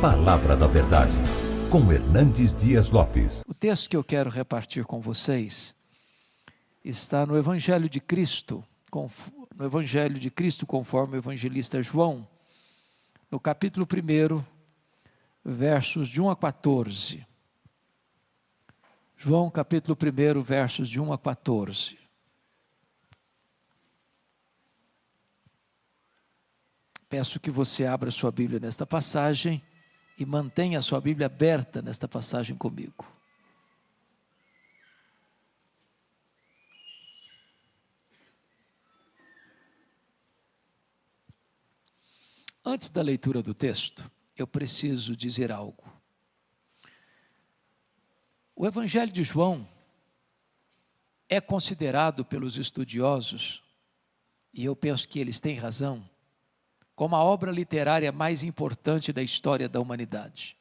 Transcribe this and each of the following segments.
Palavra da Verdade, com Hernandes Dias Lopes. O texto que eu quero repartir com vocês está no Evangelho de Cristo, no Evangelho de Cristo conforme o evangelista João, no capítulo 1, versos de 1 a 14. João capítulo 1, versos de 1 a 14. Peço que você abra sua Bíblia nesta passagem e mantenha a sua Bíblia aberta nesta passagem comigo. Antes da leitura do texto, eu preciso dizer algo. O Evangelho de João é considerado pelos estudiosos, e eu penso que eles têm razão, como a obra literária mais importante da história da humanidade.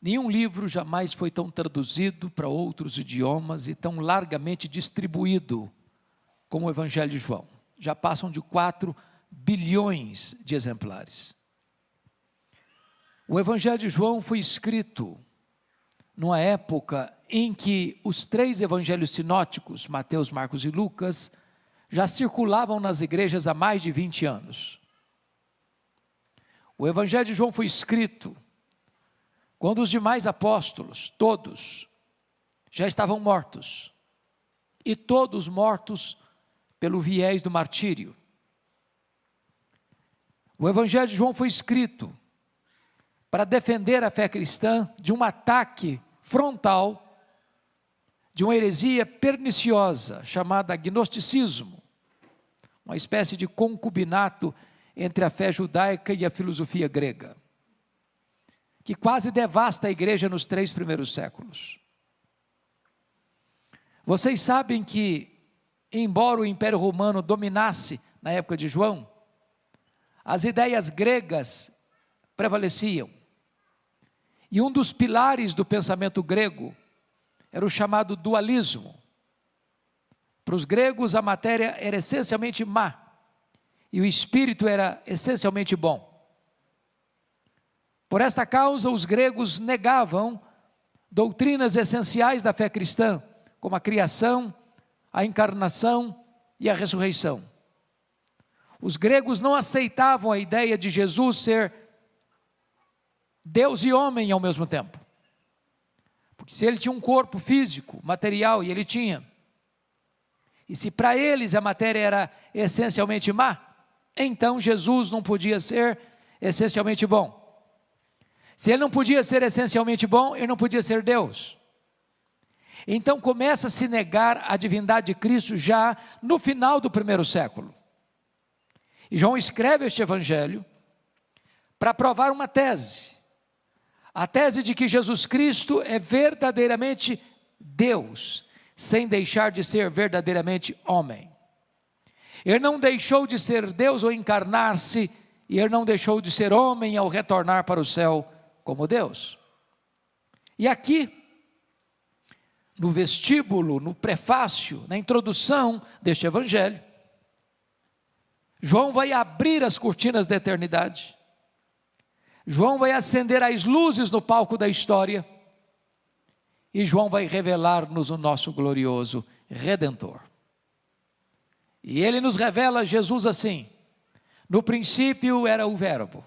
Nenhum livro jamais foi tão traduzido para outros idiomas e tão largamente distribuído como o Evangelho de João. Já passam de 4 bilhões de exemplares. O Evangelho de João foi escrito numa época em que os três evangelhos sinóticos, Mateus, Marcos e Lucas, já circulavam nas igrejas há mais de 20 anos. O Evangelho de João foi escrito quando os demais apóstolos, todos, já estavam mortos, e todos mortos pelo viés do martírio. O Evangelho de João foi escrito para defender a fé cristã de um ataque frontal de uma heresia perniciosa chamada gnosticismo, uma espécie de concubinato entre a fé judaica e a filosofia grega, que quase devasta a igreja nos três primeiros séculos. Vocês sabem que, embora o Império Romano dominasse na época de João, as ideias gregas prevaleciam. E um dos pilares do pensamento grego era o chamado dualismo. Para os gregos, a matéria era essencialmente má e o espírito era essencialmente bom. Por esta causa, os gregos negavam doutrinas essenciais da fé cristã, como a criação, a encarnação e a ressurreição. Os gregos não aceitavam a ideia de Jesus ser Deus e homem ao mesmo tempo. Porque se ele tinha um corpo físico, material, e ele tinha, e se para eles a matéria era essencialmente má, então Jesus não podia ser essencialmente bom. Se ele não podia ser essencialmente bom, ele não podia ser Deus. Então começa a se negar a divindade de Cristo já no final do primeiro século. E João escreve este evangelho para provar uma tese. A tese de que Jesus Cristo é verdadeiramente Deus sem deixar de ser verdadeiramente homem. Ele não deixou de ser Deus ao encarnar-se, e ele não deixou de ser homem ao retornar para o céu como Deus. E aqui, no vestíbulo, no prefácio, na introdução deste evangelho, João vai abrir as cortinas da eternidade. João vai acender as luzes no palco da história e João vai revelar-nos o nosso glorioso Redentor. E ele nos revela Jesus assim: no princípio era o Verbo,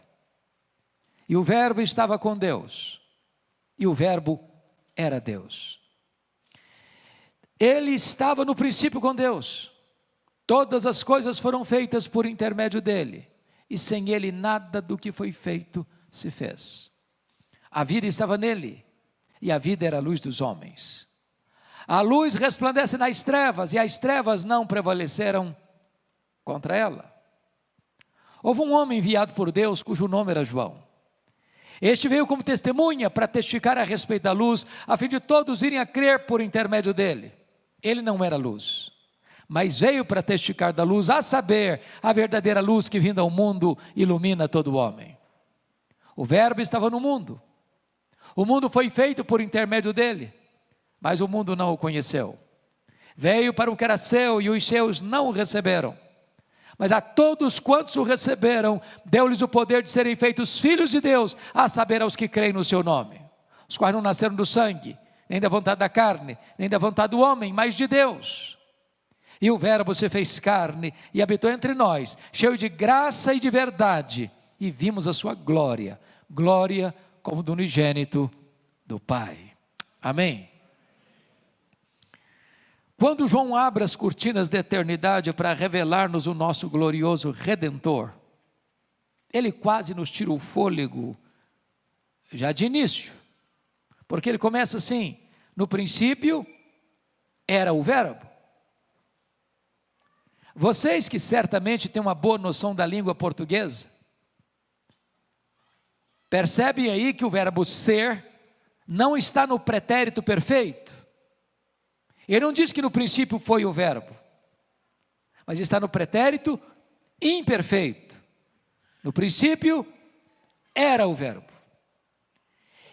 e o Verbo estava com Deus, e o Verbo era Deus. Ele estava no princípio com Deus, todas as coisas foram feitas por intermédio dele, e sem ele nada do que foi feito se fez. A vida estava nele, e a vida era a luz dos homens. A luz resplandece nas trevas e as trevas não prevaleceram contra ela. Houve um homem enviado por Deus cujo nome era João. Este veio como testemunha para testificar a respeito da luz, a fim de todos irem a crer por intermédio dele. Ele não era luz, mas veio para testificar da luz, a saber, a verdadeira luz que vinda ao mundo ilumina todo homem. O Verbo estava no mundo, o mundo foi feito por intermédio dele, mas o mundo não o conheceu. Veio para o que era seu e os seus não o receberam. Mas a todos quantos o receberam, deu-lhes o poder de serem feitos filhos de Deus, a saber, aos que creem no seu nome, os quais não nasceram do sangue, nem da vontade da carne, nem da vontade do homem, mas de Deus. E o Verbo se fez carne e habitou entre nós, cheio de graça e de verdade, e vimos a sua glória, glória como do unigênito do Pai. Amém. Quando João abre as cortinas da eternidade para revelar-nos o nosso glorioso Redentor, ele quase nos tira o fôlego, já de início, porque ele começa assim: no princípio era o Verbo. Vocês que certamente têm uma boa noção da língua portuguesa, percebem aí que o verbo ser não está no pretérito perfeito. Ele não diz que no princípio foi o verbo, mas está no pretérito imperfeito. No princípio era o verbo.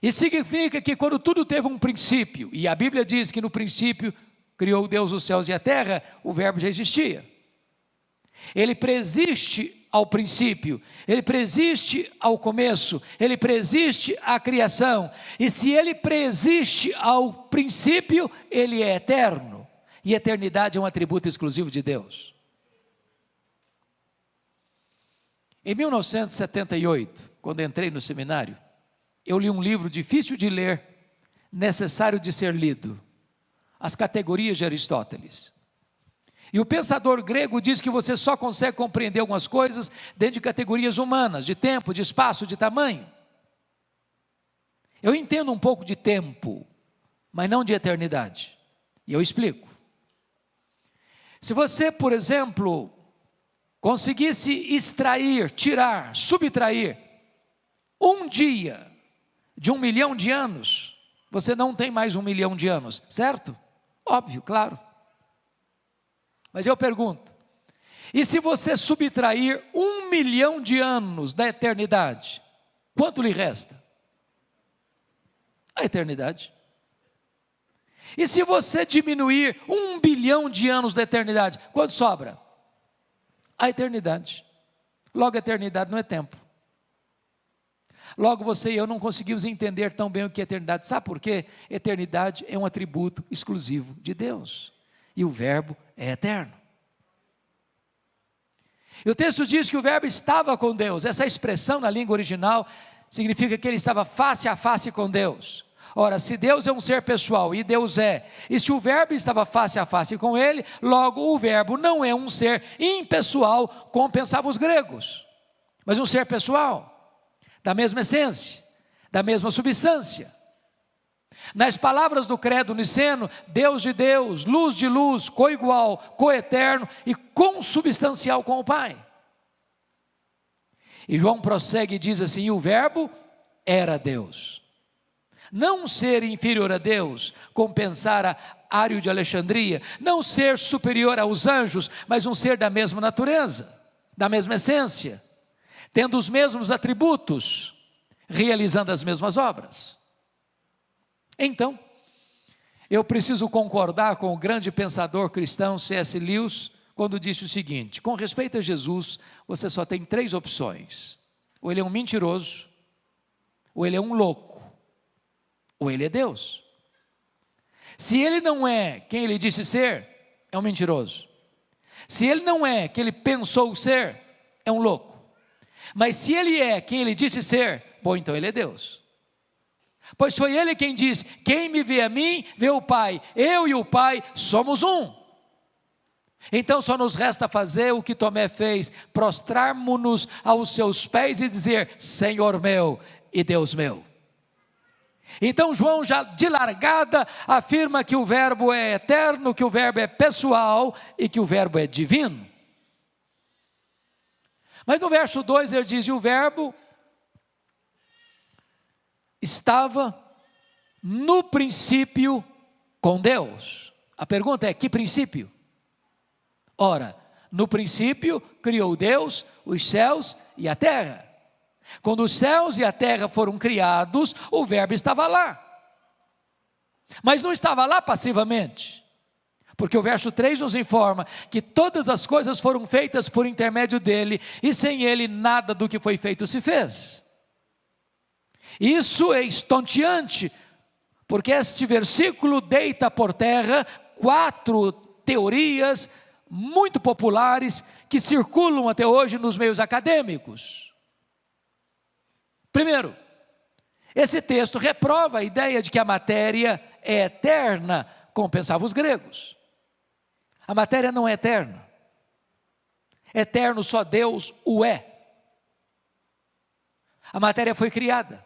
E significa que quando tudo teve um princípio, e a Bíblia diz que no princípio criou Deus os céus e a terra, o verbo já existia. Ele presiste ao princípio, ele presiste ao começo, ele presiste à criação. E se ele presiste ao princípio, ele é eterno. E eternidade é um atributo exclusivo de Deus. Em 1978, quando entrei no seminário, eu li um livro difícil de ler, necessário de ser lido. As categorias de Aristóteles. E o pensador grego diz que você só consegue compreender algumas coisas dentro de categorias humanas, de tempo, de espaço, de tamanho. Eu entendo um pouco de tempo, mas não de eternidade. E eu explico. Se você, por exemplo, conseguisse extrair, tirar, subtrair um dia de um milhão de anos, você não tem mais um milhão de anos, certo? Óbvio, claro. Mas eu pergunto: e se você subtrair um milhão de anos da eternidade, quanto lhe resta? A eternidade. E se você diminuir um bilhão de anos da eternidade, quanto sobra? A eternidade. Logo, a eternidade não é tempo. Logo, você e eu não conseguimos entender tão bem o que é eternidade. Sabe por quê? Eternidade é um atributo exclusivo de Deus. E o Verbo é eterno. E o texto diz que o Verbo estava com Deus. Essa expressão na língua original significa que ele estava face a face com Deus. Ora, se Deus é um ser pessoal e Deus é, e se o Verbo estava face a face com ele, logo o Verbo não é um ser impessoal, como pensavam os gregos, mas um ser pessoal, da mesma essência, da mesma substância. Nas palavras do credo niceno, Deus de Deus, luz de luz, coigual, coeterno e consubstancial com o Pai. E João prossegue e diz assim: o Verbo era Deus. Não ser inferior a Deus, como pensara Ário de Alexandria, não ser superior aos anjos, mas um ser da mesma natureza, da mesma essência, tendo os mesmos atributos, realizando as mesmas obras. Então, eu preciso concordar com o grande pensador cristão C.S. Lewis, quando disse o seguinte: com respeito a Jesus, você só tem três opções. Ou ele é um mentiroso, ou ele é um louco, ou ele é Deus. Se ele não é quem ele disse ser, é um mentiroso. Se ele não é quem ele pensou ser, é um louco. Mas se ele é quem ele disse ser, bom, então ele é Deus. Pois foi ele quem disse: Quem me vê a mim, vê o Pai. Eu e o Pai somos um. Então só nos resta fazer o que Tomé fez: prostrarmos-nos aos seus pés e dizer: Senhor meu e Deus meu. Então João já de largada afirma que o verbo é eterno, que o verbo é pessoal e que o verbo é divino. Mas no verso 2 ele diz: e o verbo estava no princípio com Deus. A pergunta é: que princípio? Ora, no princípio criou Deus os céus e a terra. Quando os céus e a terra foram criados, o Verbo estava lá. Mas não estava lá passivamente. Porque o verso 3 nos informa que todas as coisas foram feitas por intermédio dele, e sem ele nada do que foi feito se fez. Isso é estonteante, porque este versículo deita por terra quatro teorias muito populares que circulam até hoje nos meios acadêmicos. Primeiro, esse texto reprova a ideia de que a matéria é eterna, como pensavam os gregos. A matéria não é eterna. Eterno só Deus o é. A matéria foi criada.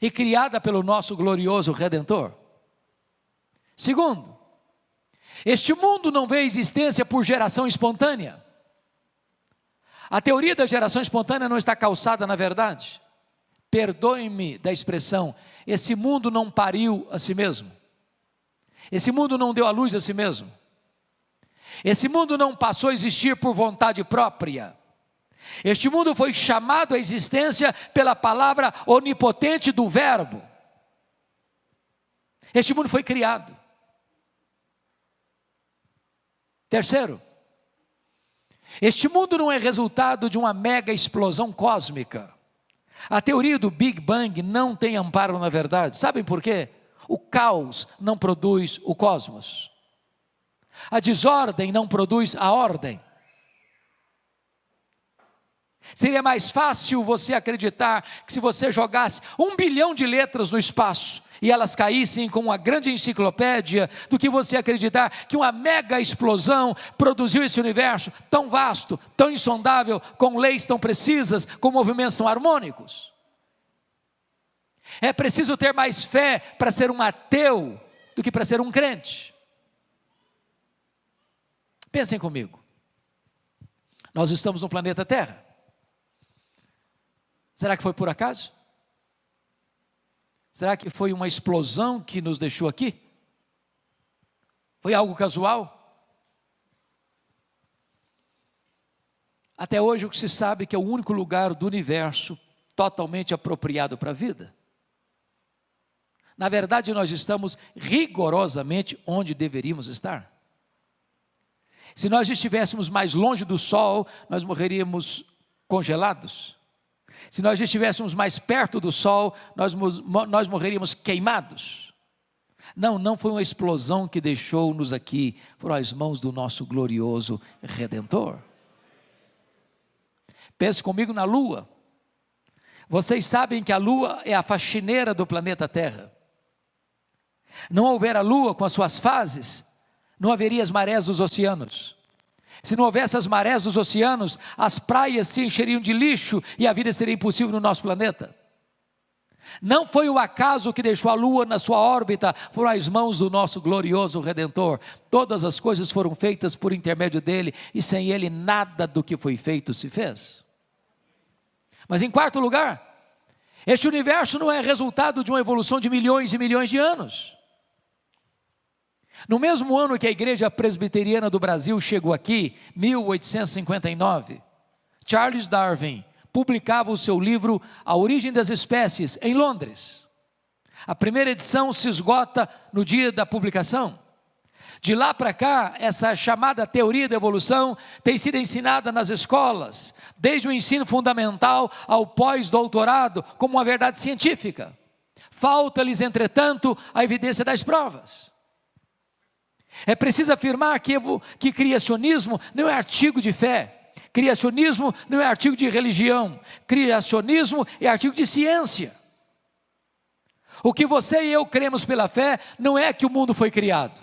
E criada pelo nosso glorioso Redentor. Segundo, este mundo não vê existência por geração espontânea. A teoria da geração espontânea não está calçada na verdade. Perdoe-me da expressão, esse mundo não pariu a si mesmo. Esse mundo não deu a luz a si mesmo. Esse mundo não passou a existir por vontade própria. Este mundo foi chamado à existência pela palavra onipotente do Verbo. Este mundo foi criado. Terceiro, este mundo não é resultado de uma mega explosão cósmica. A teoria do Big Bang não tem amparo na verdade. Sabem por quê? O caos não produz o cosmos. A desordem não produz a ordem. Seria mais fácil você acreditar que se você jogasse um bilhão de letras no espaço e elas caíssem com uma grande enciclopédia, do que você acreditar que uma mega explosão produziu esse universo tão vasto, tão insondável, com leis tão precisas, com movimentos tão harmônicos. É preciso ter mais fé para ser um ateu do que para ser um crente. Pensem comigo. Nós estamos no planeta Terra. Será que foi por acaso? Será que foi uma explosão que nos deixou aqui? Foi algo casual? Até hoje o que se sabe é que é o único lugar do universo totalmente apropriado para a vida. Na verdade, nós estamos rigorosamente onde deveríamos estar. Se nós estivéssemos mais longe do Sol, nós morreríamos congelados. Se nós estivéssemos mais perto do Sol, nós, nós morreríamos queimados. Não, não foi uma explosão que deixou-nos aqui, foram as mãos do nosso glorioso Redentor. Pense comigo na Lua. Vocês sabem que a Lua é a faxineira do planeta Terra. Não houver a Lua com as suas fases, não haveria as marés dos oceanos. Se não houvesse as marés dos oceanos, as praias se encheriam de lixo e a vida seria impossível no nosso planeta. Não foi o acaso que deixou a lua na sua órbita, foram as mãos do nosso glorioso Redentor. Todas as coisas foram feitas por intermédio dele, e sem ele nada do que foi feito se fez. Mas em quarto lugar, este universo não é resultado de uma evolução de milhões e milhões de anos. No mesmo ano que a Igreja Presbiteriana do Brasil chegou aqui, 1859, Charles Darwin publicava o seu livro A Origem das Espécies em Londres. A primeira edição se esgota no dia da publicação. De lá para cá, essa chamada teoria da evolução tem sido ensinada nas escolas, desde o ensino fundamental ao pós-doutorado, como uma verdade científica. Falta-lhes, entretanto, a evidência das provas. É preciso afirmar que, que criacionismo não é artigo de fé, criacionismo não é artigo de religião, criacionismo é artigo de ciência. O que você e eu cremos pela fé não é que o mundo foi criado.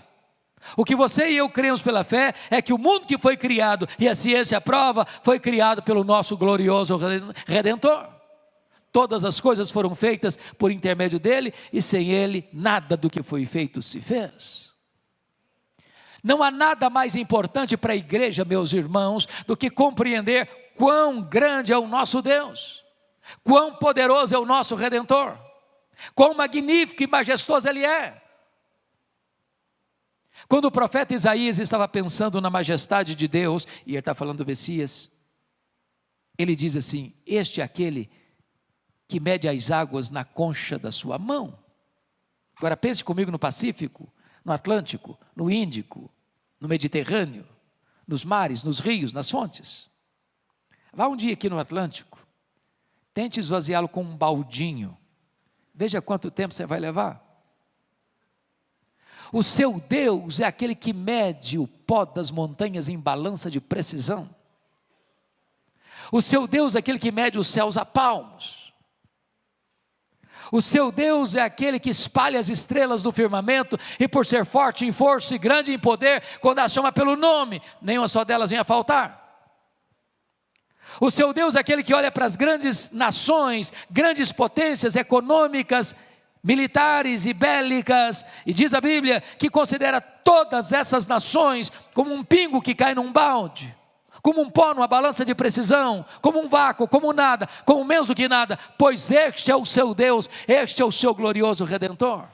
O que você e eu cremos pela fé é que o mundo que foi criado e a ciência prova foi criado pelo nosso glorioso redentor. Todas as coisas foram feitas por intermédio dele e sem ele nada do que foi feito se fez. Não há nada mais importante para a igreja, meus irmãos, do que compreender quão grande é o nosso Deus, quão poderoso é o nosso Redentor, quão magnífico e majestoso Ele é. Quando o profeta Isaías estava pensando na majestade de Deus, e ele está falando do Messias, ele diz assim: Este é aquele que mede as águas na concha da sua mão. Agora pense comigo no Pacífico no Atlântico, no Índico, no Mediterrâneo, nos mares, nos rios, nas fontes. Vá um dia aqui no Atlântico, tente esvaziá-lo com um baldinho. Veja quanto tempo você vai levar. O seu Deus é aquele que mede o pó das montanhas em balança de precisão. O seu Deus é aquele que mede os céus a palmos. O seu Deus é aquele que espalha as estrelas do firmamento, e por ser forte em força e grande em poder, quando as chama pelo nome, nenhuma só delas vem a faltar. O seu Deus é aquele que olha para as grandes nações, grandes potências econômicas, militares e bélicas, e diz a Bíblia que considera todas essas nações como um pingo que cai num balde como um pó numa balança de precisão, como um vácuo, como nada, como menos que nada, pois este é o seu Deus, este é o seu glorioso redentor.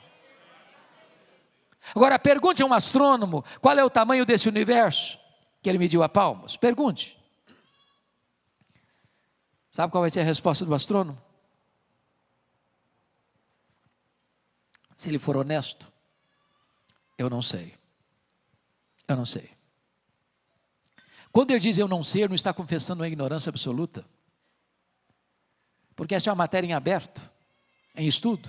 Agora pergunte a um astrônomo qual é o tamanho desse universo que ele mediu a palmos. Pergunte. Sabe qual vai ser a resposta do astrônomo? Se ele for honesto, eu não sei. Eu não sei. Quando ele diz eu não sei, ele não está confessando uma ignorância absoluta. Porque essa é uma matéria em aberto, em estudo.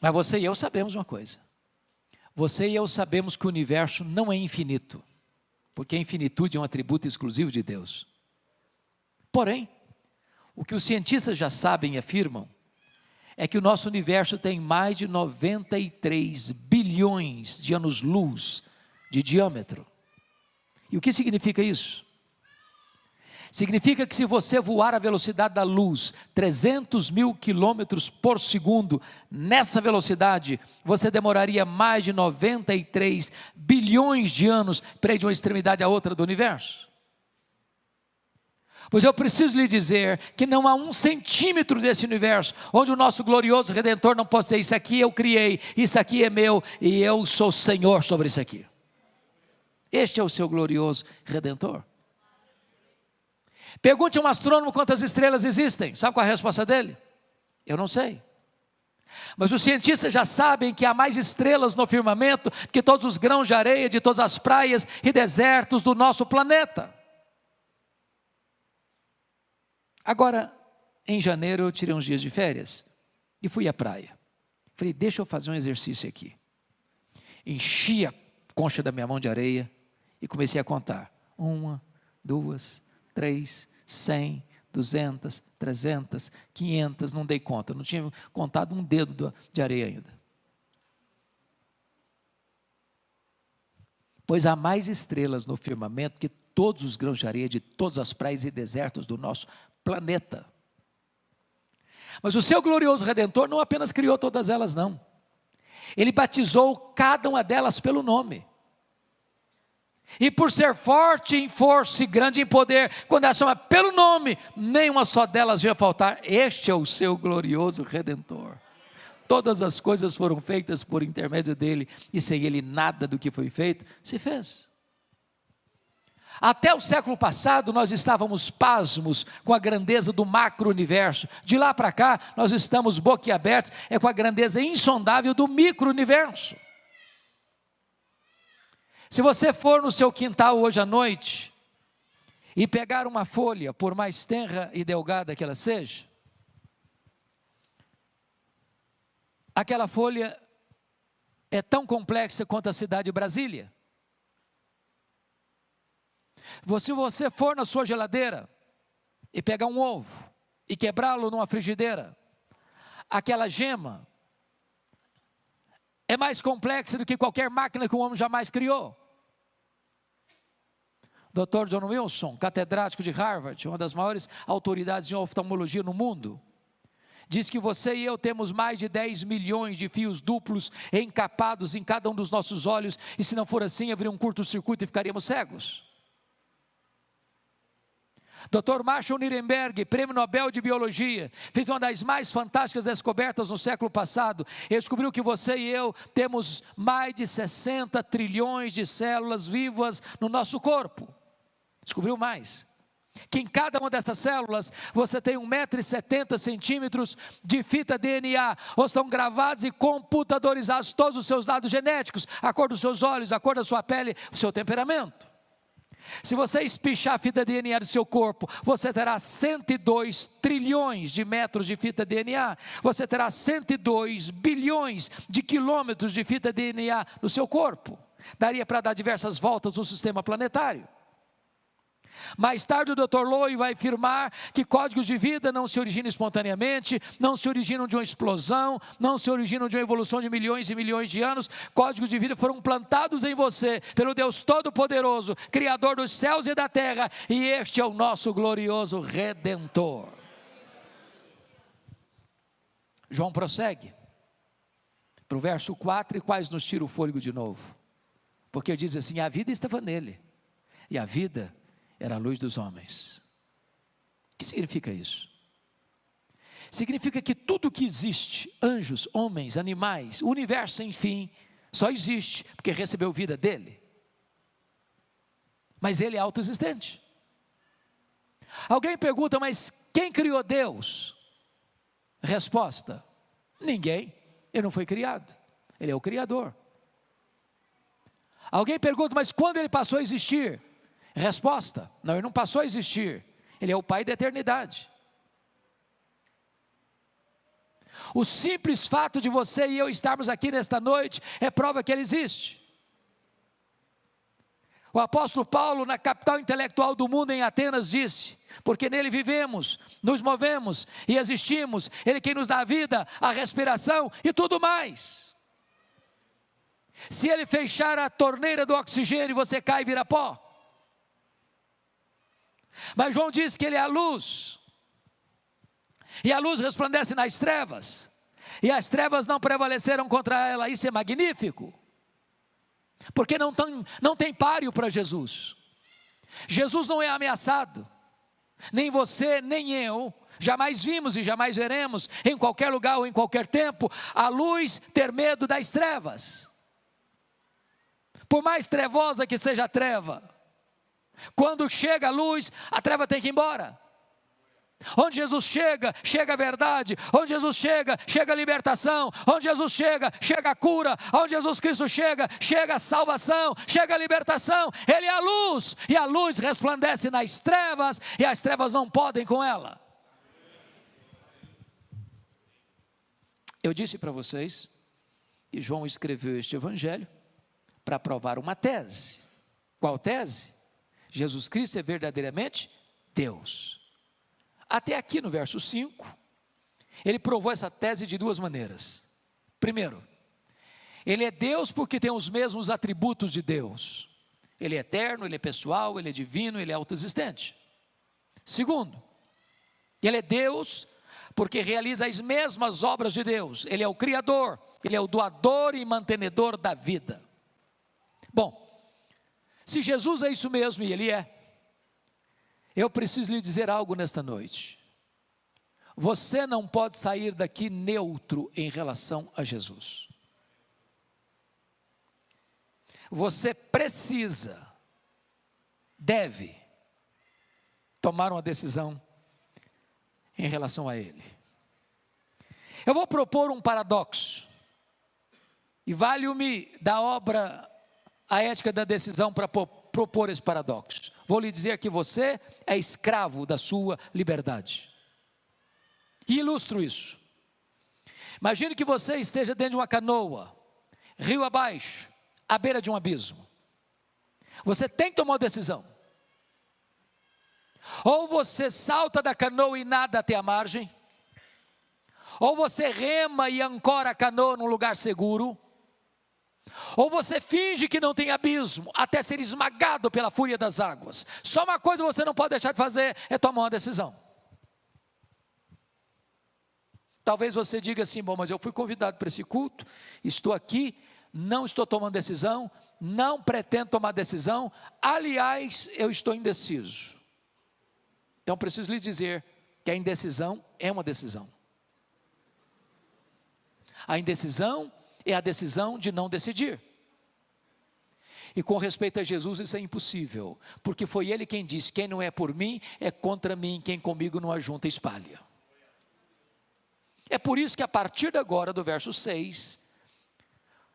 Mas você e eu sabemos uma coisa. Você e eu sabemos que o universo não é infinito, porque a infinitude é um atributo exclusivo de Deus. Porém, o que os cientistas já sabem e afirmam é que o nosso universo tem mais de 93 bilhões de anos-luz de diâmetro. E o que significa isso? Significa que se você voar a velocidade da luz, 300 mil quilômetros por segundo, nessa velocidade, você demoraria mais de 93 bilhões de anos para ir de uma extremidade à outra do universo. Pois eu preciso lhe dizer que não há um centímetro desse universo onde o nosso glorioso Redentor não possa dizer: Isso aqui eu criei, isso aqui é meu e eu sou Senhor sobre isso aqui. Este é o seu glorioso Redentor. Pergunte a um astrônomo quantas estrelas existem. Sabe qual é a resposta dele? Eu não sei. Mas os cientistas já sabem que há mais estrelas no firmamento que todos os grãos de areia de todas as praias e desertos do nosso planeta. Agora, em janeiro, eu tirei uns dias de férias e fui à praia. Falei, deixa eu fazer um exercício aqui. Enchi a concha da minha mão de areia e comecei a contar. Uma, duas, três, cem, duzentas, trezentas, quinhentas, não dei conta, não tinha contado um dedo de areia ainda. Pois há mais estrelas no firmamento que todos os grãos de areia de todas as praias e desertos do nosso planeta. Mas o seu glorioso redentor não apenas criou todas elas, não. Ele batizou cada uma delas pelo nome. E por ser forte em força e grande em poder, quando ela chama pelo nome, nenhuma só delas ia faltar. Este é o seu glorioso redentor. Todas as coisas foram feitas por intermédio dele, e sem ele nada do que foi feito se fez. Até o século passado nós estávamos pasmos com a grandeza do macro-universo. De lá para cá nós estamos boquiabertos é com a grandeza insondável do micro-universo. Se você for no seu quintal hoje à noite e pegar uma folha, por mais tenra e delgada que ela seja, aquela folha é tão complexa quanto a cidade de Brasília. Se você for na sua geladeira e pegar um ovo e quebrá-lo numa frigideira, aquela gema é mais complexa do que qualquer máquina que o homem jamais criou. Dr. John Wilson, catedrático de Harvard, uma das maiores autoridades em oftalmologia no mundo, diz que você e eu temos mais de 10 milhões de fios duplos encapados em cada um dos nossos olhos, e se não for assim, haveria um curto-circuito e ficaríamos cegos. Dr. Marshall Nirenberg, prêmio Nobel de Biologia, fez uma das mais fantásticas descobertas no século passado. Ele descobriu que você e eu temos mais de 60 trilhões de células vivas no nosso corpo. Descobriu mais. que em cada uma dessas células você tem 1,70m de fita DNA, ou estão gravados e computadorizados todos os seus dados genéticos, a cor dos seus olhos, a cor da sua pele, o seu temperamento. Se você espichar a fita DNA do seu corpo, você terá 102 trilhões de metros de fita DNA, você terá 102 bilhões de quilômetros de fita DNA no seu corpo. Daria para dar diversas voltas no sistema planetário. Mais tarde, o Dr. Lowe vai afirmar que códigos de vida não se originam espontaneamente, não se originam de uma explosão, não se originam de uma evolução de milhões e milhões de anos. Códigos de vida foram plantados em você pelo Deus Todo-Poderoso, Criador dos céus e da terra, e este é o nosso glorioso Redentor. João prossegue para o verso 4 e quais nos tira o fôlego de novo. Porque diz assim: a vida estava nele, e a vida era a luz dos homens. O que significa isso? Significa que tudo que existe, anjos, homens, animais, o universo, enfim, só existe porque recebeu vida dele. Mas ele é autoexistente. Alguém pergunta, mas quem criou Deus? Resposta: ninguém. Ele não foi criado. Ele é o Criador. Alguém pergunta, mas quando ele passou a existir? Resposta: não, ele não passou a existir. Ele é o Pai da eternidade. O simples fato de você e eu estarmos aqui nesta noite é prova que Ele existe. O apóstolo Paulo, na capital intelectual do mundo, em Atenas, disse: Porque nele vivemos, nos movemos e existimos, Ele quem nos dá a vida, a respiração e tudo mais. Se Ele fechar a torneira do oxigênio, você cai e vira pó. Mas João diz que ele é a luz. E a luz resplandece nas trevas. E as trevas não prevaleceram contra ela. Isso é magnífico. Porque não tem, não tem páreo para Jesus. Jesus não é ameaçado. Nem você, nem eu. Jamais vimos e jamais veremos, em qualquer lugar ou em qualquer tempo, a luz ter medo das trevas. Por mais trevosa que seja a treva, quando chega a luz, a treva tem que ir embora. Onde Jesus chega, chega a verdade. Onde Jesus chega, chega a libertação. Onde Jesus chega, chega a cura. Onde Jesus Cristo chega, chega a salvação, chega a libertação. Ele é a luz, e a luz resplandece nas trevas, e as trevas não podem com ela. Eu disse para vocês, e João escreveu este evangelho para provar uma tese. Qual tese? Jesus Cristo é verdadeiramente Deus. Até aqui no verso 5, ele provou essa tese de duas maneiras. Primeiro, ele é Deus porque tem os mesmos atributos de Deus. Ele é eterno, ele é pessoal, ele é divino, ele é autoexistente. Segundo, ele é Deus porque realiza as mesmas obras de Deus. Ele é o Criador, ele é o doador e mantenedor da vida. Bom, se Jesus é isso mesmo, e Ele é, eu preciso lhe dizer algo nesta noite. Você não pode sair daqui neutro em relação a Jesus. Você precisa, deve, tomar uma decisão em relação a Ele. Eu vou propor um paradoxo, e vale-me da obra a ética da decisão para propor esse paradoxo. Vou lhe dizer que você é escravo da sua liberdade. E ilustro isso. Imagine que você esteja dentro de uma canoa, rio abaixo, à beira de um abismo. Você tem que tomar uma decisão. Ou você salta da canoa e nada até a margem, ou você rema e ancora a canoa num lugar seguro, ou você finge que não tem abismo, até ser esmagado pela fúria das águas. Só uma coisa você não pode deixar de fazer é tomar uma decisão. Talvez você diga assim: bom, mas eu fui convidado para esse culto, estou aqui, não estou tomando decisão, não pretendo tomar decisão, aliás, eu estou indeciso. Então preciso lhe dizer que a indecisão é uma decisão. A indecisão é a decisão de não decidir. E com respeito a Jesus, isso é impossível, porque foi ele quem disse: quem não é por mim é contra mim, quem comigo não ajunta espalha. É por isso que a partir de agora, do verso 6,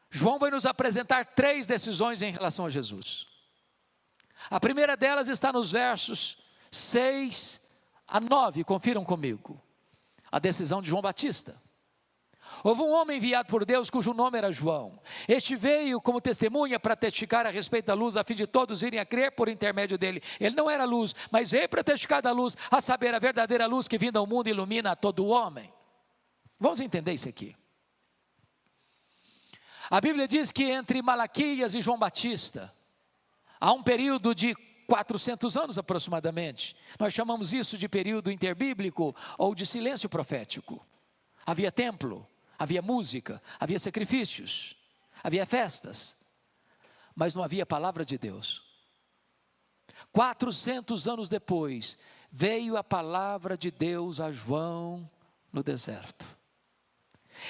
João vai nos apresentar três decisões em relação a Jesus. A primeira delas está nos versos 6 a 9, confiram comigo. A decisão de João Batista. Houve um homem enviado por Deus cujo nome era João. Este veio como testemunha para testificar a respeito da luz, a fim de todos irem a crer por intermédio dele. Ele não era luz, mas veio para testificar da luz, a saber, a verdadeira luz que vinda ao mundo ilumina a todo homem. Vamos entender isso aqui. A Bíblia diz que entre Malaquias e João Batista há um período de 400 anos aproximadamente. Nós chamamos isso de período interbíblico ou de silêncio profético. Havia templo, havia música, havia sacrifícios, havia festas, mas não havia palavra de Deus. 400 anos depois, veio a palavra de Deus a João no deserto.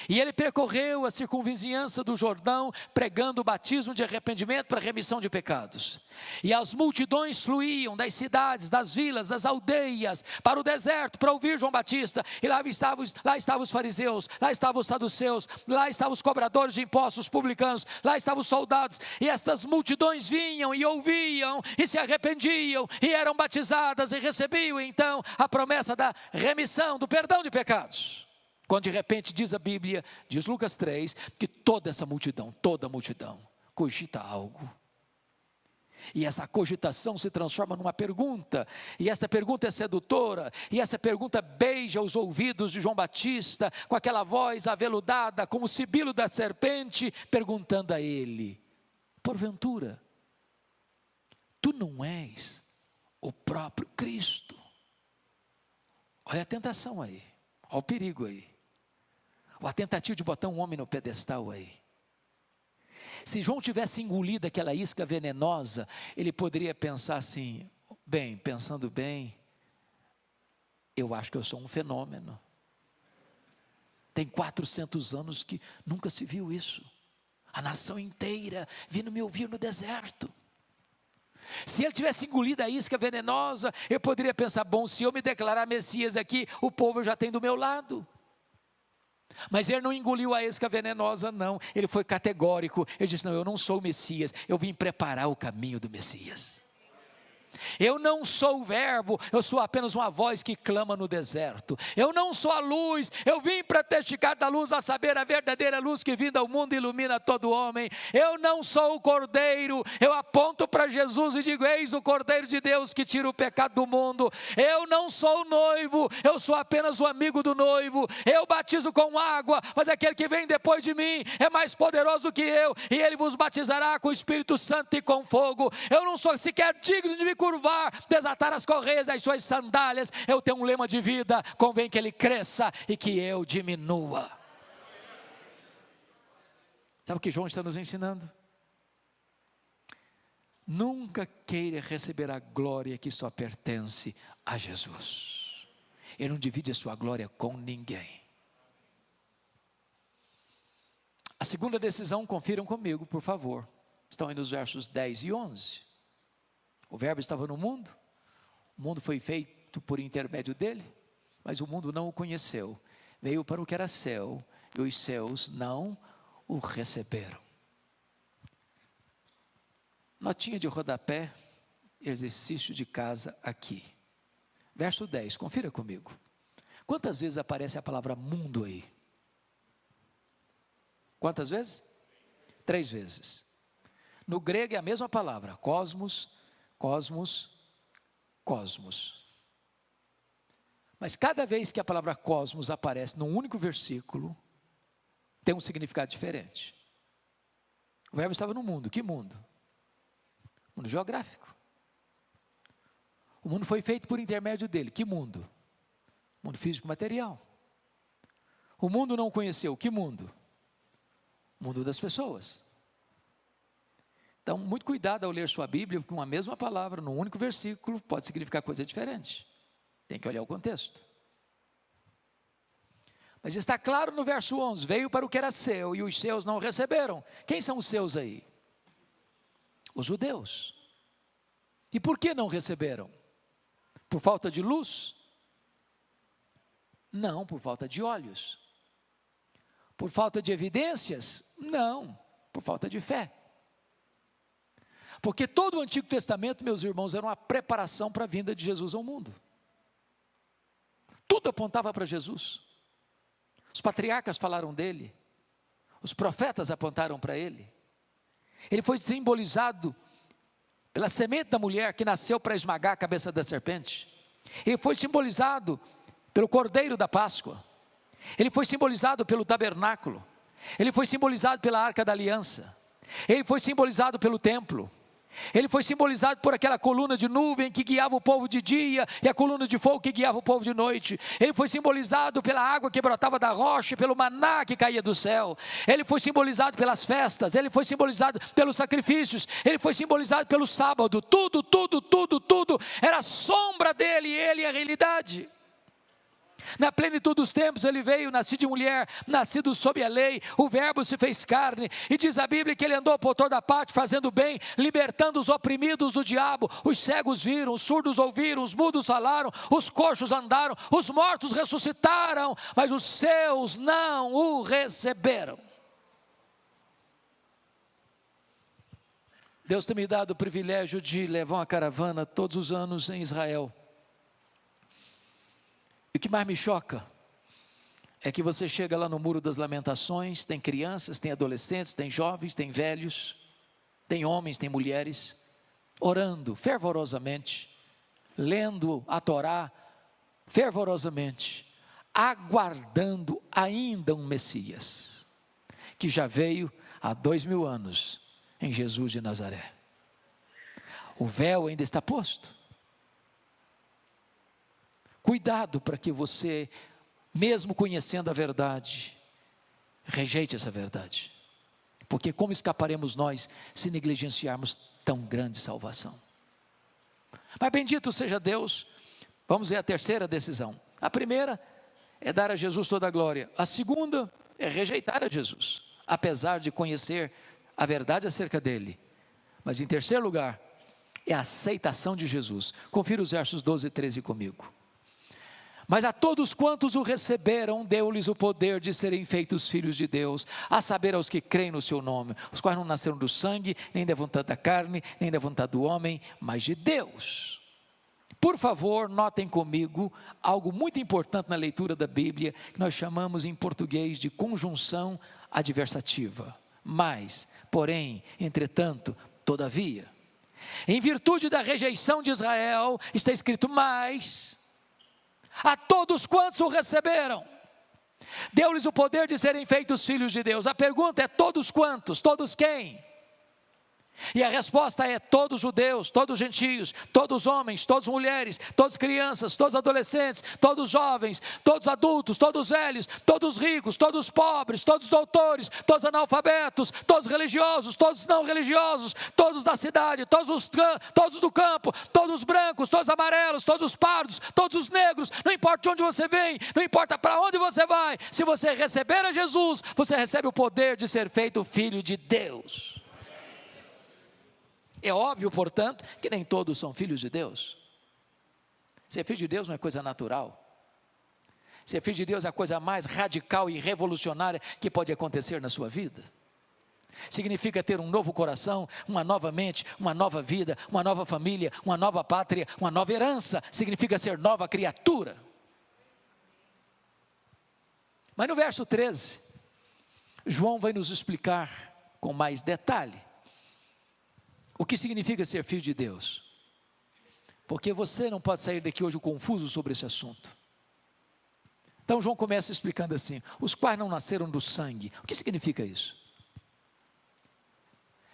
E ele percorreu a circunvizinhança do Jordão, pregando o batismo de arrependimento para remissão de pecados. E as multidões fluíam das cidades, das vilas, das aldeias, para o deserto, para ouvir João Batista. E lá estavam, lá estavam os fariseus, lá estavam os saduceus, lá estavam os cobradores de impostos publicanos, lá estavam os soldados. E estas multidões vinham e ouviam, e se arrependiam, e eram batizadas, e recebiam então a promessa da remissão, do perdão de pecados. Quando de repente diz a Bíblia, diz Lucas 3, que toda essa multidão, toda a multidão, cogita algo. E essa cogitação se transforma numa pergunta, e essa pergunta é sedutora, e essa pergunta beija os ouvidos de João Batista, com aquela voz aveludada, como o sibilo da serpente, perguntando a ele: Porventura, tu não és o próprio Cristo? Olha a tentação aí, olha o perigo aí a tentativa de botar um homem no pedestal aí. Se João tivesse engolido aquela isca venenosa, ele poderia pensar assim: bem, pensando bem, eu acho que eu sou um fenômeno. Tem 400 anos que nunca se viu isso. A nação inteira vindo me ouvir no deserto. Se ele tivesse engolido a isca venenosa, eu poderia pensar: bom, se eu me declarar Messias aqui, o povo já tem do meu lado. Mas ele não engoliu a isca venenosa, não. Ele foi categórico. Ele disse: Não, eu não sou o Messias, eu vim preparar o caminho do Messias. Eu não sou o Verbo, eu sou apenas uma voz que clama no deserto. Eu não sou a luz, eu vim para testificar da luz, a saber, a verdadeira luz que vinda ao mundo ilumina todo homem. Eu não sou o Cordeiro, eu aponto para Jesus e digo: Eis o Cordeiro de Deus que tira o pecado do mundo. Eu não sou o noivo, eu sou apenas o amigo do noivo. Eu batizo com água, mas aquele que vem depois de mim é mais poderoso que eu, e ele vos batizará com o Espírito Santo e com fogo. Eu não sou sequer digno de me curvar, desatar as correias das suas sandálias. Eu tenho um lema de vida: convém que ele cresça e que eu diminua. Sabe o que João está nos ensinando? Nunca queira receber a glória que só pertence a Jesus. Ele não divide a sua glória com ninguém. A segunda decisão, confiram comigo, por favor. Estão aí nos versos 10 e 11. O Verbo estava no mundo, o mundo foi feito por intermédio dele, mas o mundo não o conheceu. Veio para o que era céu, e os céus não o receberam. Notinha de rodapé, exercício de casa aqui. Verso 10, confira comigo. Quantas vezes aparece a palavra mundo aí? Quantas vezes? Três vezes. No grego é a mesma palavra, cosmos, Cosmos, cosmos. Mas cada vez que a palavra cosmos aparece num único versículo, tem um significado diferente. O verbo estava no mundo, que mundo? Mundo geográfico. O mundo foi feito por intermédio dele, que mundo? Mundo físico material. O mundo não conheceu, que mundo? Mundo das pessoas. Então, muito cuidado ao ler sua Bíblia, porque uma mesma palavra, num único versículo, pode significar coisa diferente. Tem que olhar o contexto. Mas está claro no verso 11: veio para o que era seu e os seus não receberam. Quem são os seus aí? Os judeus. E por que não receberam? Por falta de luz? Não, por falta de olhos. Por falta de evidências? Não, por falta de fé. Porque todo o Antigo Testamento, meus irmãos, era uma preparação para a vinda de Jesus ao mundo. Tudo apontava para Jesus. Os patriarcas falaram dele, os profetas apontaram para ele. Ele foi simbolizado pela semente da mulher que nasceu para esmagar a cabeça da serpente. Ele foi simbolizado pelo cordeiro da Páscoa. Ele foi simbolizado pelo tabernáculo. Ele foi simbolizado pela arca da aliança. Ele foi simbolizado pelo templo. Ele foi simbolizado por aquela coluna de nuvem que guiava o povo de dia e a coluna de fogo que guiava o povo de noite. Ele foi simbolizado pela água que brotava da rocha, pelo maná que caía do céu. Ele foi simbolizado pelas festas, ele foi simbolizado pelos sacrifícios, ele foi simbolizado pelo sábado. Tudo, tudo, tudo, tudo era sombra dele e ele é a realidade. Na plenitude dos tempos ele veio, nascido de mulher, nascido sob a lei, o Verbo se fez carne, e diz a Bíblia que ele andou por toda parte fazendo bem, libertando os oprimidos do diabo. Os cegos viram, os surdos ouviram, os mudos falaram, os coxos andaram, os mortos ressuscitaram, mas os seus não o receberam. Deus tem me dado o privilégio de levar uma caravana todos os anos em Israel. E o que mais me choca é que você chega lá no Muro das Lamentações, tem crianças, tem adolescentes, tem jovens, tem velhos, tem homens, tem mulheres, orando fervorosamente, lendo a Torá fervorosamente, aguardando ainda um Messias, que já veio há dois mil anos em Jesus de Nazaré. O véu ainda está posto. Cuidado para que você, mesmo conhecendo a verdade, rejeite essa verdade. Porque como escaparemos nós se negligenciarmos tão grande salvação? Mas bendito seja Deus. Vamos ver a terceira decisão. A primeira é dar a Jesus toda a glória. A segunda é rejeitar a Jesus, apesar de conhecer a verdade acerca dele. Mas em terceiro lugar, é a aceitação de Jesus. Confira os versos 12 e 13 comigo. Mas a todos quantos o receberam, deu-lhes o poder de serem feitos filhos de Deus, a saber aos que creem no seu nome, os quais não nasceram do sangue, nem da vontade da carne, nem da vontade do homem, mas de Deus. Por favor, notem comigo algo muito importante na leitura da Bíblia, que nós chamamos em português de conjunção adversativa. Mas, porém, entretanto, todavia. Em virtude da rejeição de Israel, está escrito mais a todos quantos o receberam. Deu-lhes o poder de serem feitos filhos de Deus. A pergunta é: todos quantos? Todos quem? E a resposta é: todos judeus, todos gentios, todos homens, todas mulheres, todas crianças, todos adolescentes, todos jovens, todos adultos, todos velhos, todos ricos, todos pobres, todos doutores, todos analfabetos, todos religiosos, todos não religiosos, todos da cidade, todos, os, todos do campo, todos brancos, todos amarelos, todos pardos, todos os negros, não importa de onde você vem, não importa para onde você vai, se você receber a Jesus, você recebe o poder de ser feito filho de Deus. É óbvio, portanto, que nem todos são filhos de Deus. Ser filho de Deus não é coisa natural. Ser filho de Deus é a coisa mais radical e revolucionária que pode acontecer na sua vida. Significa ter um novo coração, uma nova mente, uma nova vida, uma nova família, uma nova pátria, uma nova herança. Significa ser nova criatura. Mas no verso 13, João vai nos explicar com mais detalhe o que significa ser filho de Deus? Porque você não pode sair daqui hoje confuso sobre esse assunto. Então João começa explicando assim: os quais não nasceram do sangue. O que significa isso?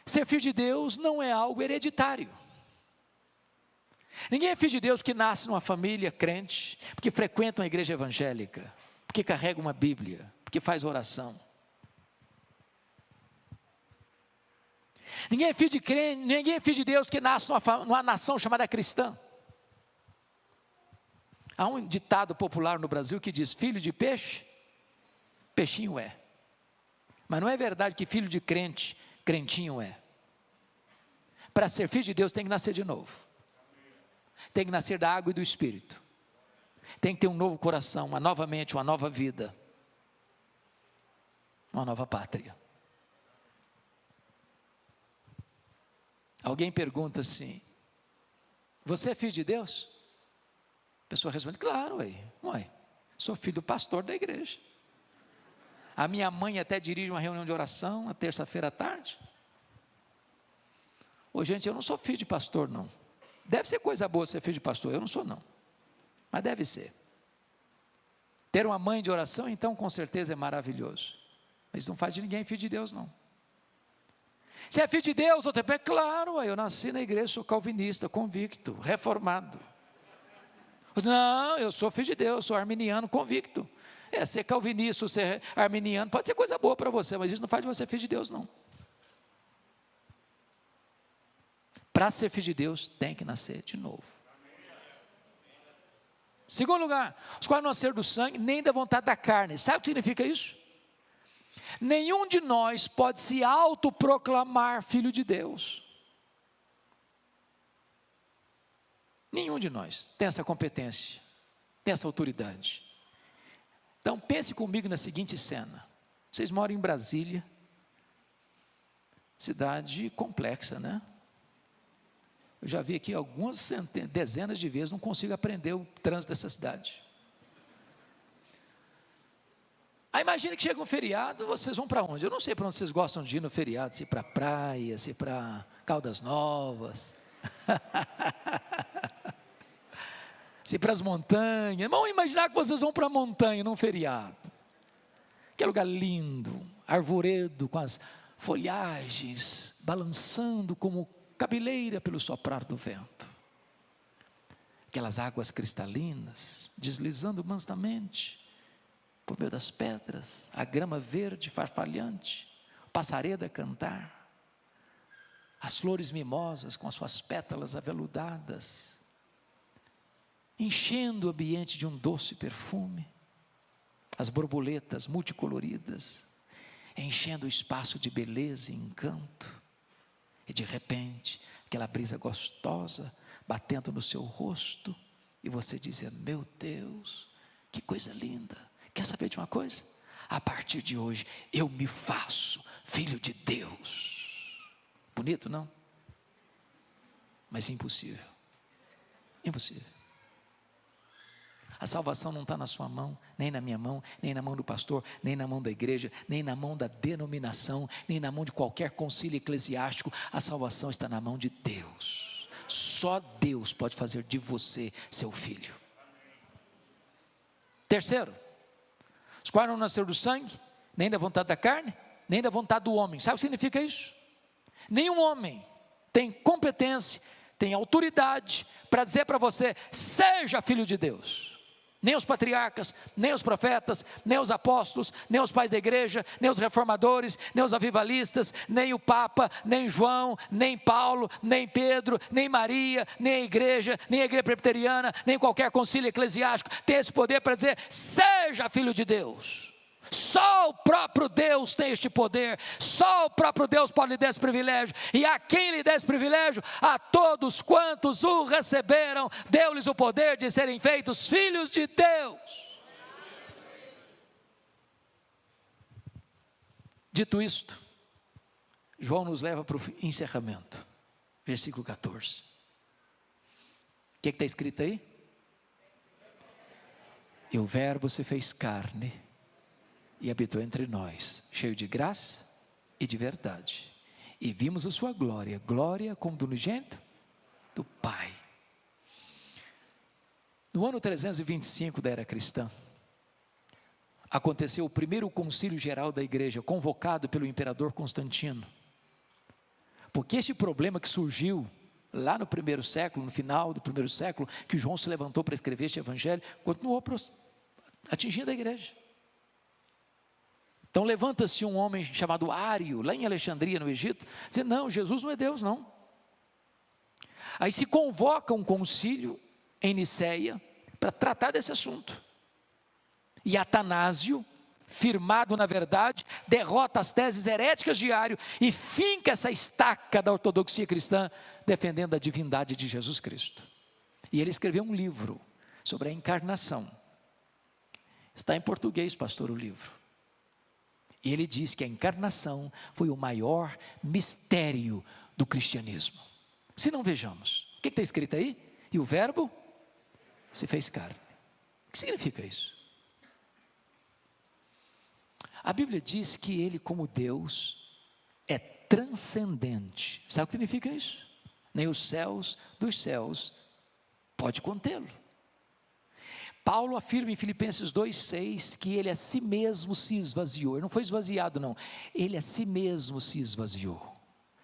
Ser filho de Deus não é algo hereditário. Ninguém é filho de Deus porque nasce numa família crente, porque frequenta uma igreja evangélica, porque carrega uma Bíblia, porque faz oração. Ninguém é filho de crente, ninguém é filho de Deus que nasce numa, numa nação chamada cristã. Há um ditado popular no Brasil que diz: filho de peixe, peixinho é. Mas não é verdade que filho de crente, crentinho é. Para ser filho de Deus tem que nascer de novo. Tem que nascer da água e do espírito. Tem que ter um novo coração, uma nova mente, uma nova vida. Uma nova pátria. Alguém pergunta assim: Você é filho de Deus? A pessoa responde: Claro, ué, ué, sou filho do pastor da igreja. A minha mãe até dirige uma reunião de oração na terça-feira à tarde. Ô, gente, eu não sou filho de pastor, não. Deve ser coisa boa ser filho de pastor, eu não sou, não. Mas deve ser. Ter uma mãe de oração, então, com certeza é maravilhoso. Mas não faz de ninguém filho de Deus, não. Se é filho de Deus, outro é claro, eu nasci na igreja, sou calvinista, convicto, reformado. Não, eu sou filho de Deus, sou arminiano, convicto. É, ser calvinista, ser arminiano, pode ser coisa boa para você, mas isso não faz de você filho de Deus, não. Para ser filho de Deus, tem que nascer de novo. Segundo lugar, os quais não nasceram do sangue, nem da vontade da carne. Sabe o que significa isso? Nenhum de nós pode se autoproclamar filho de Deus. Nenhum de nós tem essa competência, tem essa autoridade. Então pense comigo na seguinte cena. Vocês moram em Brasília, cidade complexa, né? Eu já vi aqui algumas centenas, dezenas de vezes, não consigo aprender o trânsito dessa cidade. Aí imagine que chega um feriado, vocês vão para onde? Eu não sei para onde vocês gostam de ir no feriado, se para praia, se para Caldas Novas, se para as montanhas. Vamos imaginar que vocês vão para a montanha num feriado. Que lugar lindo, arvoredo com as folhagens balançando como cabeleira pelo soprar do vento. Aquelas águas cristalinas deslizando mansamente por meio das pedras, a grama verde farfalhante, o passaredo a cantar, as flores mimosas com as suas pétalas aveludadas, enchendo o ambiente de um doce perfume, as borboletas multicoloridas, enchendo o espaço de beleza e encanto, e de repente, aquela brisa gostosa batendo no seu rosto, e você dizendo: Meu Deus, que coisa linda. Quer saber de uma coisa? A partir de hoje, eu me faço filho de Deus. Bonito, não? Mas impossível. Impossível. A salvação não está na sua mão, nem na minha mão, nem na mão do pastor, nem na mão da igreja, nem na mão da denominação, nem na mão de qualquer concílio eclesiástico. A salvação está na mão de Deus. Só Deus pode fazer de você seu filho. Terceiro, os quais não nasceram do sangue, nem da vontade da carne, nem da vontade do homem. Sabe o que significa isso? Nenhum homem tem competência, tem autoridade para dizer para você: seja filho de Deus nem os patriarcas, nem os profetas, nem os apóstolos, nem os pais da igreja, nem os reformadores, nem os avivalistas, nem o Papa, nem João, nem Paulo, nem Pedro, nem Maria, nem a igreja, nem a igreja presbiteriana, nem qualquer concílio eclesiástico tem esse poder para dizer: seja filho de Deus. Só o próprio Deus tem este poder, só o próprio Deus pode lhe dar esse privilégio, e a quem lhe dá esse privilégio? A todos quantos o receberam, deu-lhes o poder de serem feitos filhos de Deus. Dito isto, João nos leva para o encerramento, versículo 14. O que está escrito aí? E o Verbo se fez carne e habitou entre nós, cheio de graça e de verdade. E vimos a sua glória, glória como do do Pai. No ano 325 da era cristã, aconteceu o primeiro concílio geral da igreja, convocado pelo imperador Constantino. Porque este problema que surgiu lá no primeiro século, no final do primeiro século, que João se levantou para escrever este evangelho, continuou atingindo a igreja. Então levanta-se um homem chamado Ário, lá em Alexandria, no Egito, dizendo: não, Jesus não é Deus, não. Aí se convoca um concílio em Niceia para tratar desse assunto. E Atanásio, firmado na verdade, derrota as teses heréticas diário e finca essa estaca da ortodoxia cristã, defendendo a divindade de Jesus Cristo. E ele escreveu um livro sobre a encarnação. Está em português, pastor, o livro. E ele diz que a encarnação foi o maior mistério do cristianismo. Se não vejamos, o que está escrito aí? E o Verbo se fez carne. O que significa isso? A Bíblia diz que ele, como Deus, é transcendente. Sabe o que significa isso? Nem os céus dos céus pode contê-lo. Paulo afirma em Filipenses 2,6 que ele a si mesmo se esvaziou. Ele não foi esvaziado, não. Ele a si mesmo se esvaziou.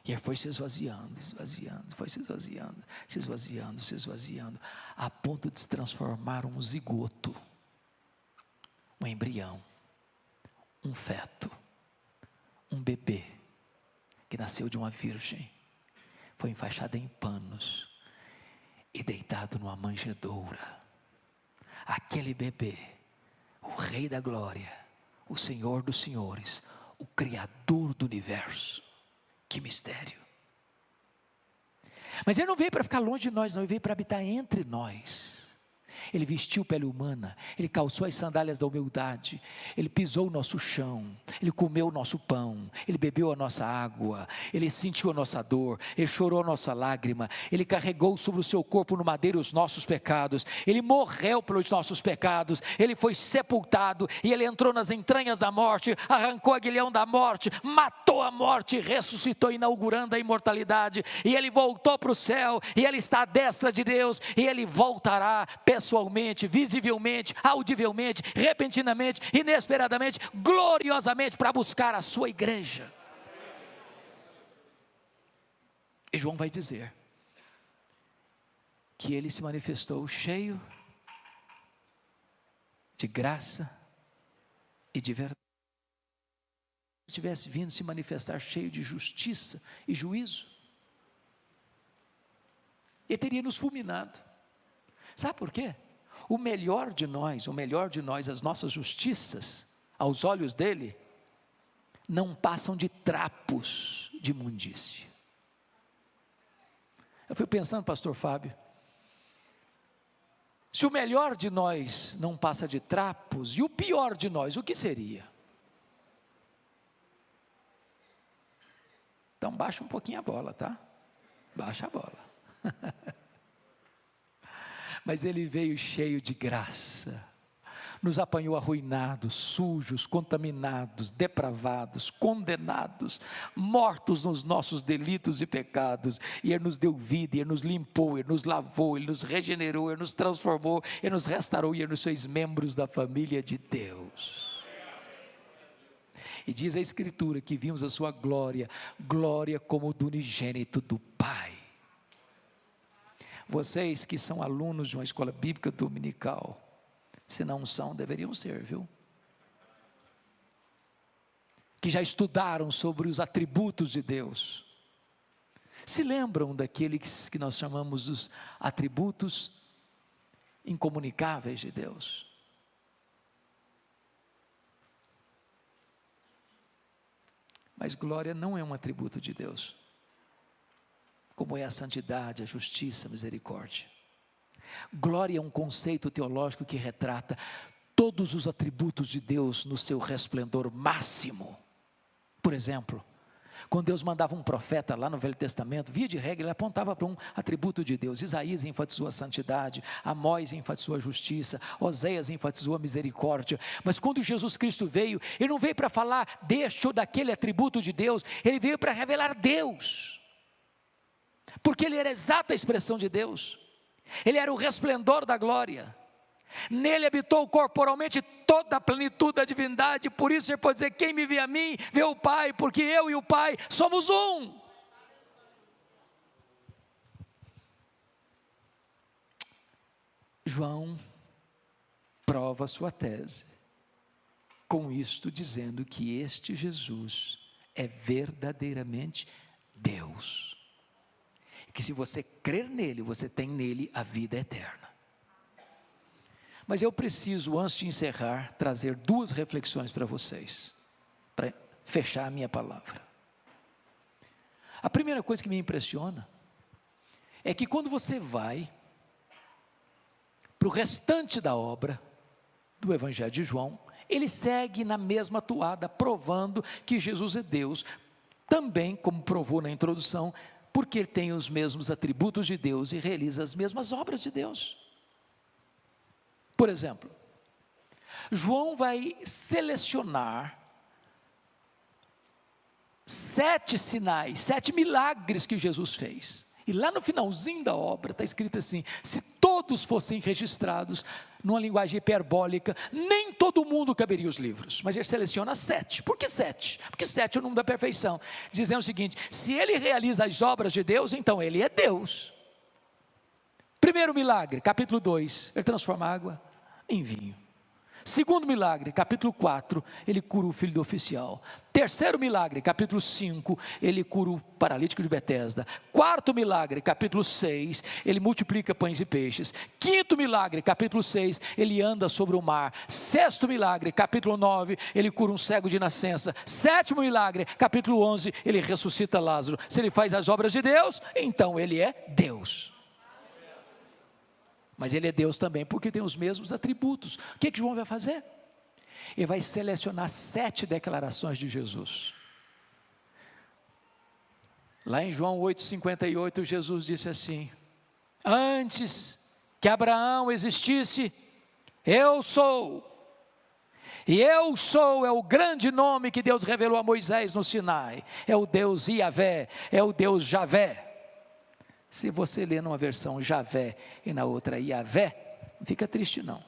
E aí foi se esvaziando, esvaziando, foi se esvaziando, se esvaziando, se esvaziando, a ponto de se transformar um zigoto, um embrião, um feto, um bebê que nasceu de uma virgem, foi enfaixado em panos e deitado numa manjedoura. Aquele bebê, o Rei da Glória, o Senhor dos Senhores, o Criador do universo, que mistério. Mas ele não veio para ficar longe de nós, não, ele veio para habitar entre nós. Ele vestiu pele humana, ele calçou as sandálias da humildade, ele pisou o nosso chão, ele comeu o nosso pão, ele bebeu a nossa água, ele sentiu a nossa dor, ele chorou a nossa lágrima, ele carregou sobre o seu corpo no madeiro os nossos pecados, ele morreu pelos nossos pecados, ele foi sepultado e ele entrou nas entranhas da morte, arrancou a guilhão da morte, matou a morte, ressuscitou, inaugurando a imortalidade, e ele voltou para o céu, e ele está à destra de Deus, e ele voltará pessoalmente pessoalmente, visivelmente, audivelmente, repentinamente, inesperadamente, gloriosamente para buscar a sua igreja. E João vai dizer que ele se manifestou cheio de graça e de verdade. Se tivesse vindo se manifestar cheio de justiça e juízo, ele teria nos fulminado. Sabe por quê? O melhor de nós, o melhor de nós, as nossas justiças, aos olhos dele, não passam de trapos de imundície. Eu fui pensando, pastor Fábio, se o melhor de nós não passa de trapos, e o pior de nós, o que seria? Então baixa um pouquinho a bola, tá? Baixa a bola. mas ele veio cheio de graça. Nos apanhou arruinados, sujos, contaminados, depravados, condenados, mortos nos nossos delitos e pecados, e Ele nos deu vida, Ele nos limpou, Ele nos lavou, Ele nos regenerou, Ele nos transformou, Ele nos restaurou e Ele nos fez membros da família de Deus. E diz a Escritura que vimos a sua glória, glória como do unigênito do Pai. Vocês que são alunos de uma escola bíblica dominical, se não são, deveriam ser, viu? Que já estudaram sobre os atributos de Deus. Se lembram daqueles que nós chamamos os atributos incomunicáveis de Deus? Mas glória não é um atributo de Deus como é a santidade, a justiça, a misericórdia. Glória é um conceito teológico que retrata todos os atributos de Deus no seu resplendor máximo. Por exemplo, quando Deus mandava um profeta lá no Velho Testamento, via de regra, ele apontava para um atributo de Deus. Isaías enfatizou a santidade, Amós enfatizou a justiça, Oséias enfatizou a misericórdia. Mas quando Jesus Cristo veio, ele não veio para falar deste ou daquele atributo de Deus, ele veio para revelar Deus porque ele era a exata expressão de Deus, ele era o resplendor da glória, nele habitou corporalmente toda a plenitude da divindade, por isso ele pode dizer: quem me vê a mim, vê o Pai, porque eu e o Pai somos um. João prova sua tese, com isto dizendo que este Jesus é verdadeiramente Deus que se você crer nele, você tem nele a vida eterna. Mas eu preciso, antes de encerrar, trazer duas reflexões para vocês, para fechar a minha palavra. A primeira coisa que me impressiona é que quando você vai para o restante da obra do Evangelho de João, ele segue na mesma toada, provando que Jesus é Deus, também, como provou na introdução, porque ele tem os mesmos atributos de Deus e realiza as mesmas obras de Deus. Por exemplo, João vai selecionar sete sinais, sete milagres que Jesus fez. E lá no finalzinho da obra está escrito assim: se todos fossem registrados numa linguagem hiperbólica, nem todo mundo caberia os livros. Mas ele seleciona sete. Por que sete? Porque sete é o número da perfeição. Dizendo o seguinte: se ele realiza as obras de Deus, então ele é Deus. Primeiro milagre, capítulo 2, ele transforma água em vinho. Segundo milagre, capítulo 4, ele cura o filho do oficial. Terceiro milagre, capítulo 5, ele cura o paralítico de Betesda. Quarto milagre, capítulo 6, ele multiplica pães e peixes. Quinto milagre, capítulo 6, ele anda sobre o mar. Sexto milagre, capítulo 9, ele cura um cego de nascença. Sétimo milagre, capítulo 11, ele ressuscita Lázaro. Se ele faz as obras de Deus, então ele é Deus mas ele é Deus também, porque tem os mesmos atributos. O que, que João vai fazer? Ele vai selecionar sete declarações de Jesus. Lá em João 8,58, Jesus disse assim: Antes que Abraão existisse, eu sou. E eu sou é o grande nome que Deus revelou a Moisés no Sinai. É o Deus Iavé, é o Deus Javé. Se você lê numa versão Javé e na outra Iavé, não fica triste não.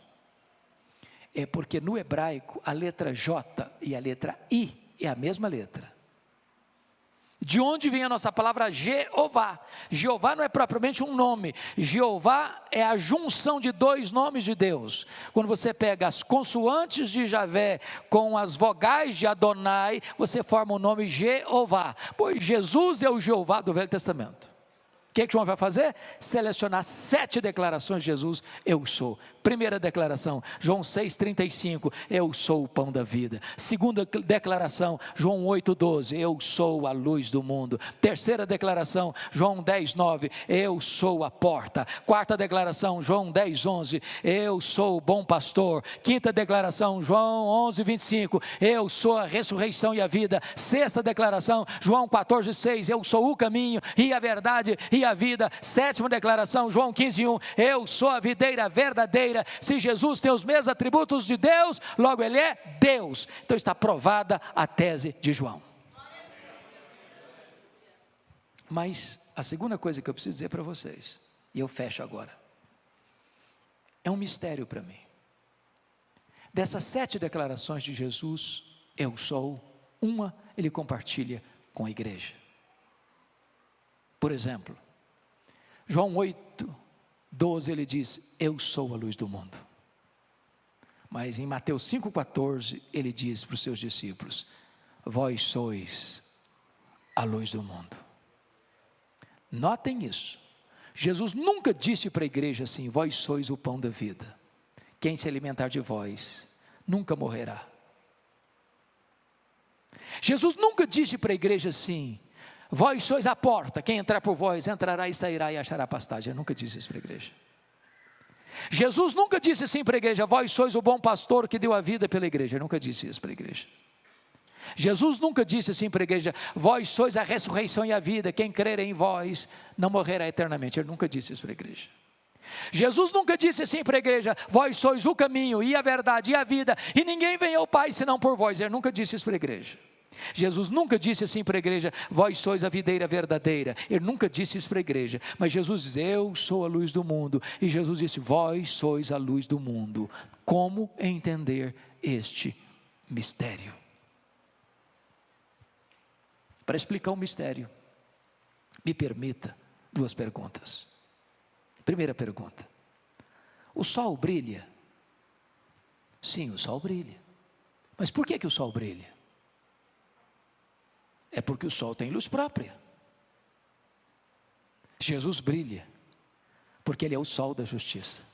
É porque no hebraico a letra J e a letra I é a mesma letra. De onde vem a nossa palavra Jeová? Jeová não é propriamente um nome. Jeová é a junção de dois nomes de Deus. Quando você pega as consoantes de Javé com as vogais de Adonai, você forma o nome Jeová. Pois Jesus é o Jeová do Velho Testamento. O que, que João vai fazer? Selecionar sete declarações de Jesus, eu sou. Primeira declaração, João 6,35, eu sou o pão da vida. Segunda declaração, João 8,12, eu sou a luz do mundo. Terceira declaração, João 10,9, eu sou a porta. Quarta declaração, João 10,11, eu sou o bom pastor. Quinta declaração, João 11,25, eu sou a ressurreição e a vida. Sexta declaração, João 14,6, eu sou o caminho e a verdade e a vida. Sétima declaração, João 15,1, eu sou a videira verdadeira se Jesus tem os mesmos atributos de Deus, logo ele é Deus. Então está provada a tese de João. Mas a segunda coisa que eu preciso dizer para vocês, e eu fecho agora, é um mistério para mim. Dessas sete declarações de Jesus, eu sou, uma ele compartilha com a igreja. Por exemplo, João 8, 12 ele diz: Eu sou a luz do mundo. Mas em Mateus 5,14 ele diz para os seus discípulos: Vós sois a luz do mundo. Notem isso. Jesus nunca disse para a igreja assim: Vós sois o pão da vida. Quem se alimentar de vós nunca morrerá. Jesus nunca disse para a igreja assim: Vós sois a porta, quem entrar por vós entrará e sairá e achará pastagem. Eu nunca disse isso para a igreja. Jesus nunca disse assim para a igreja: Vós sois o bom pastor que deu a vida pela igreja. Eu nunca disse isso para a igreja. Jesus nunca disse assim para a igreja: Vós sois a ressurreição e a vida, quem crer em vós não morrerá eternamente. Ele nunca disse isso para a igreja. Jesus nunca disse assim para a igreja: Vós sois o caminho e a verdade e a vida, e ninguém vem ao Pai senão por vós. Ele nunca disse isso para a igreja. Jesus nunca disse assim para a igreja: Vós sois a videira verdadeira. Ele nunca disse isso para a igreja. Mas Jesus diz: Eu sou a luz do mundo. E Jesus disse: Vós sois a luz do mundo. Como entender este mistério? Para explicar o mistério, me permita duas perguntas. Primeira pergunta: O sol brilha? Sim, o sol brilha. Mas por que, que o sol brilha? É porque o sol tem luz própria. Jesus brilha, porque Ele é o sol da justiça.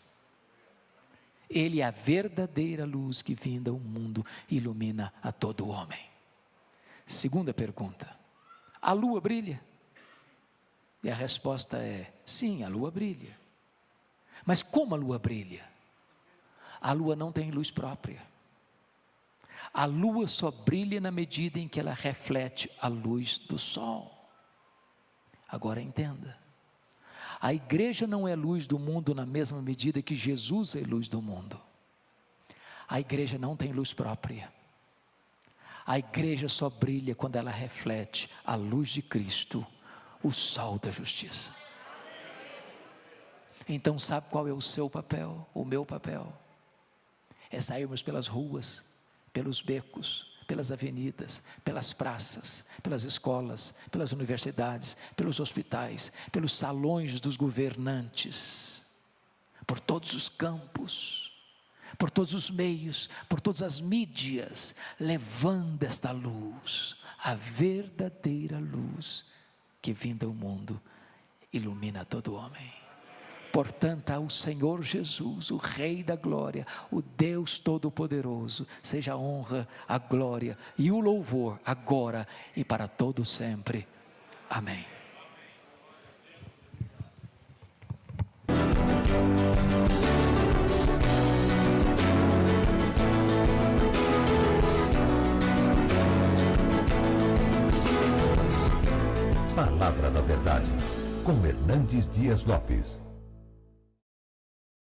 Ele é a verdadeira luz que vinda ao mundo ilumina a todo homem. Segunda pergunta: a lua brilha? E a resposta é: sim, a lua brilha. Mas como a lua brilha? A lua não tem luz própria. A lua só brilha na medida em que ela reflete a luz do sol. Agora entenda. A igreja não é luz do mundo na mesma medida que Jesus é luz do mundo. A igreja não tem luz própria. A igreja só brilha quando ela reflete a luz de Cristo, o sol da justiça. Então, sabe qual é o seu papel, o meu papel? É sairmos pelas ruas, pelos becos, pelas avenidas, pelas praças, pelas escolas, pelas universidades, pelos hospitais, pelos salões dos governantes, por todos os campos, por todos os meios, por todas as mídias, levando esta luz, a verdadeira luz que vinda ao mundo ilumina todo homem. Portanto, ao Senhor Jesus, o Rei da glória, o Deus Todo-Poderoso, seja a honra, a glória e o louvor agora e para todo sempre. Amém. Palavra da Verdade, com Hernandes Dias Lopes.